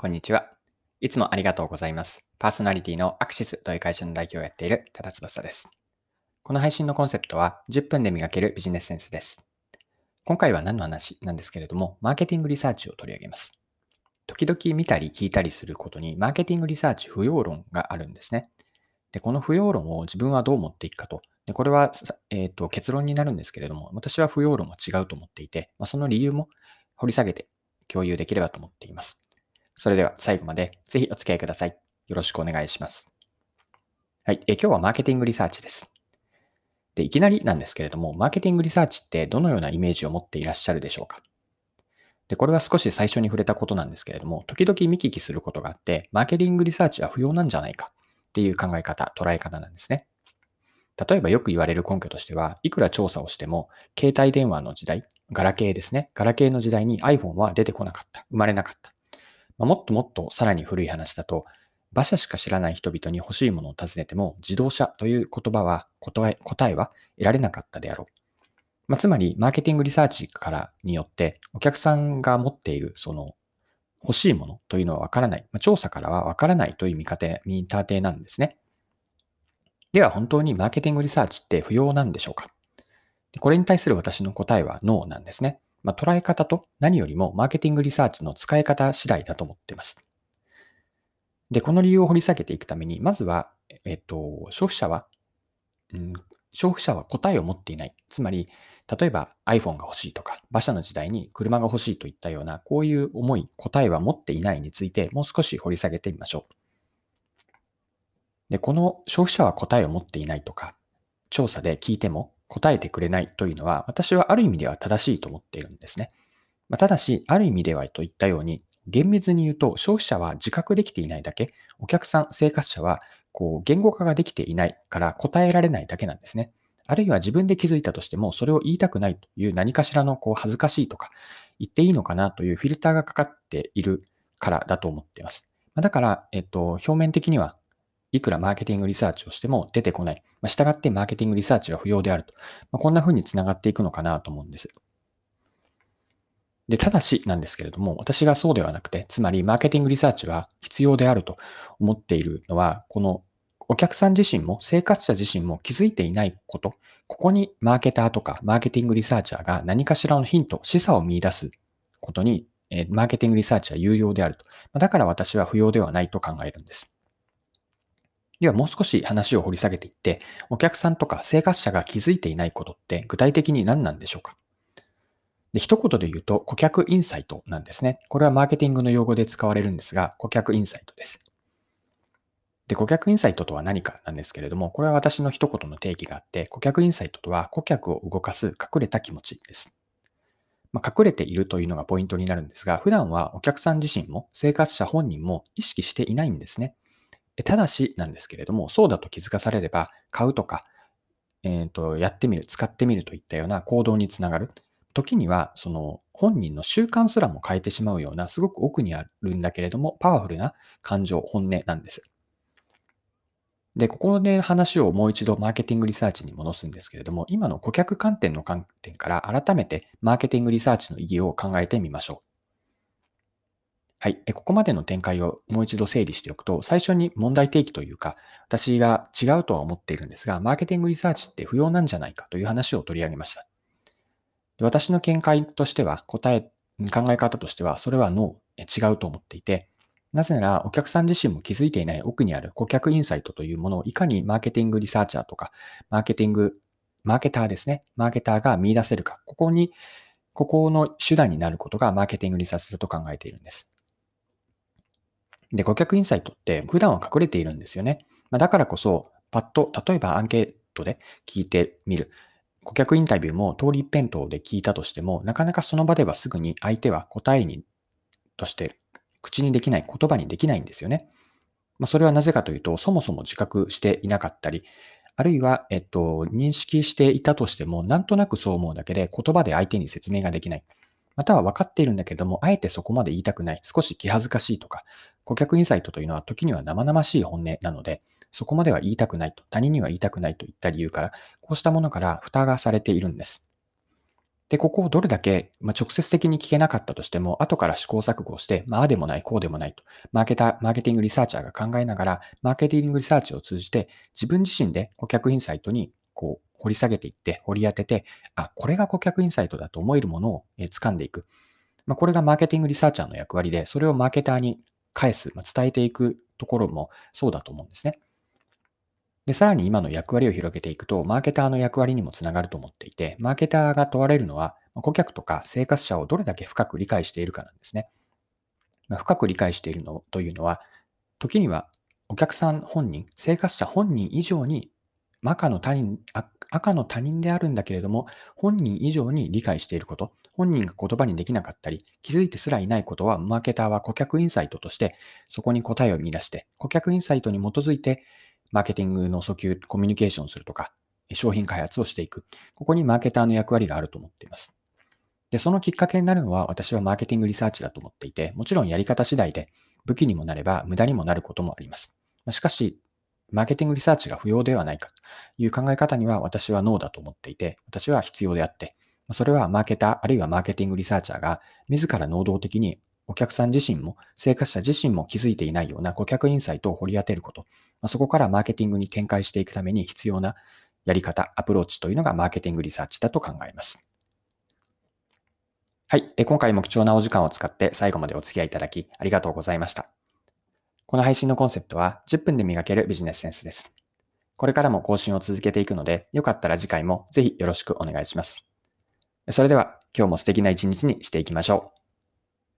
こんにちは。いつもありがとうございます。パーソナリティのアクシスという会社の代表をやっている多田翼です。この配信のコンセプトは10分で磨けるビジネスセンスです。今回は何の話なんですけれども、マーケティングリサーチを取り上げます。時々見たり聞いたりすることに、マーケティングリサーチ不要論があるんですね。で、この不要論を自分はどう持っていくかと。でこれは、えーと、結論になるんですけれども、私は不要論は違うと思っていて、まあ、その理由も掘り下げて共有できればと思っています。それでは最後までぜひお付き合いください。よろしくお願いします。はい。え今日はマーケティングリサーチです。で、いきなりなんですけれども、マーケティングリサーチってどのようなイメージを持っていらっしゃるでしょうか？で、これは少し最初に触れたことなんですけれども、時々見聞きすることがあって、マーケティングリサーチは不要なんじゃないか？っていう考え方、捉え方なんですね。例えばよく言われる根拠としては、いくら調査をしても、携帯電話の時代、ガラケーですね。ガラケーの時代に iPhone は出てこなかった。生まれなかった。まあ、もっともっとさらに古い話だと、馬車しか知らない人々に欲しいものを尋ねても、自動車という言葉は、答え答えは得られなかったであろう。まあ、つまり、マーケティングリサーチからによって、お客さんが持っている、その、欲しいものというのはわからない。まあ、調査からはわからないという見方、見立てなんですね。では、本当にマーケティングリサーチって不要なんでしょうか？これに対する私の答えはノーなんですね。まあ、捉え方と何よりもマーケティングリサーチの使い方次第だと思っています。で、この理由を掘り下げていくために、まずは、えっと、消費者は、うん、消費者は答えを持っていない。つまり、例えば iPhone が欲しいとか、馬車の時代に車が欲しいといったような、こういう思い、答えは持っていないについて、もう少し掘り下げてみましょう。で、この消費者は答えを持っていないとか、調査で聞いても、答えてくれないというのは、私はある意味では正しいと思っているんですね。まあ、ただし、ある意味ではといったように、厳密に言うと、消費者は自覚できていないだけ、お客さん、生活者は、こう、言語化ができていないから答えられないだけなんですね。あるいは自分で気づいたとしても、それを言いたくないという何かしらのこう恥ずかしいとか、言っていいのかなというフィルターがかかっているからだと思っています。だから、えっと、表面的にはいくらマーケティングリサーチをしても出てこない。まあ、従ってマーケティングリサーチは不要であると。まあ、こんな風につながっていくのかなと思うんです。で、ただしなんですけれども、私がそうではなくて、つまりマーケティングリサーチは必要であると思っているのは、このお客さん自身も生活者自身も気づいていないこと、ここにマーケターとかマーケティングリサーチャーが何かしらのヒント、示唆を見出すことに、マーケティングリサーチは有用であると。だから私は不要ではないと考えるんです。ではもう少し話を掘り下げていって、お客さんとか生活者が気づいていないことって具体的に何なんでしょうか？で一言で言うと、顧客インサイトなんですね。これはマーケティングの用語で使われるんですが、顧客インサイトです。で、顧客インサイトとは何かなんですけれども、これは私の一言の定義があって、顧客インサイトとは顧客を動かす隠れた気持ちです。まあ、隠れているというのがポイントになるんですが、普段はお客さん自身も生活者本人も意識していないんですね。ただしなんですけれども、そうだと気づかされれば、買うとか、えーと、やってみる、使ってみるといったような行動につながる。時には、その本人の習慣すらも変えてしまうような、すごく奥にあるんだけれども、パワフルな感情、本音なんです。で、ここで話をもう一度マーケティングリサーチに戻すんですけれども、今の顧客観点の観点から改めてマーケティングリサーチの意義を考えてみましょう。はい。ここまでの展開をもう一度整理しておくと、最初に問題提起というか、私が違うとは思っているんですが、マーケティングリサーチって不要なんじゃないかという話を取り上げました。私の見解としては、答え、考え方としては、それはノー、違うと思っていて、なぜならお客さん自身も気づいていない奥にある顧客インサイトというものをいかにマーケティングリサーチャーとか、マーケティング、マーケターですね。マーケターが見出せるか。ここに、ここの手段になることがマーケティングリサーチだと考えているんです。で、顧客インサイトって普段は隠れているんですよね。まあ、だからこそ、パッと、例えばアンケートで聞いてみる。顧客インタビューも通り一辺倒で聞いたとしても、なかなかその場ではすぐに相手は答えに、として口にできない、言葉にできないんですよね。まあ、それはなぜかというと、そもそも自覚していなかったり、あるいは、えっと、認識していたとしても、なんとなくそう思うだけで言葉で相手に説明ができない。または分かっているんだけども、あえてそこまで言いたくない、少し気恥ずかしいとか、顧客インサイトというのは時には生々しい本音なので、そこまでは言いたくないと、他人には言いたくないといった理由から、こうしたものから蓋がされているんです。で、ここをどれだけ、まあ、直接的に聞けなかったとしても、後から試行錯誤して、まあ、あでもない、こうでもないと、マーケター、マーケティングリサーチャーが考えながら、マーケティングリサーチを通じて、自分自身で顧客インサイトに、こう、掘り下げていって、掘り当てて、あ、これが顧客インサイトだと思えるものを、え掴んでいく。まあ、これがマーケティングリサーチャーの役割で、それをマーケターに返す、まあ、伝えていくところもそうだと思うんですね。で、さらに今の役割を広げていくと、マーケターの役割にもつながると思っていて、マーケターが問われるのは、顧客とか生活者をどれだけ深く理解しているかなんですね。まあ、深く理解しているのというのは、時にはお客さん本人、生活者本人以上に赤の他人、赤の他人であるんだけれども、本人以上に理解していること、本人が言葉にできなかったり、気づいてすらいないことは、マーケターは顧客インサイトとして、そこに答えを見出して、顧客インサイトに基づいて、マーケティングの訴求、コミュニケーションするとか、商品開発をしていく。ここにマーケターの役割があると思っています。で、そのきっかけになるのは私はマーケティングリサーチだと思っていて、もちろんやり方次第で武器にもなれば無駄にもなることもあります。しかし、マーケティングリサーチが不要ではないかという考え方には私はノーだと思っていて、私は必要であって、それはマーケターあるいはマーケティングリサーチャーが自ら能動的にお客さん自身も、生活者自身も気づいていないような顧客インサイトを掘り当てること、そこからマーケティングに展開していくために必要なやり方、アプローチというのがマーケティングリサーチだと考えます。はい。今回も貴重なお時間を使って最後までお付き合いいただきありがとうございました。この配信のコンセプトは10分で磨けるビジネスセンスです。これからも更新を続けていくので、よかったら次回もぜひよろしくお願いします。それでは今日も素敵な一日にしていきましょう。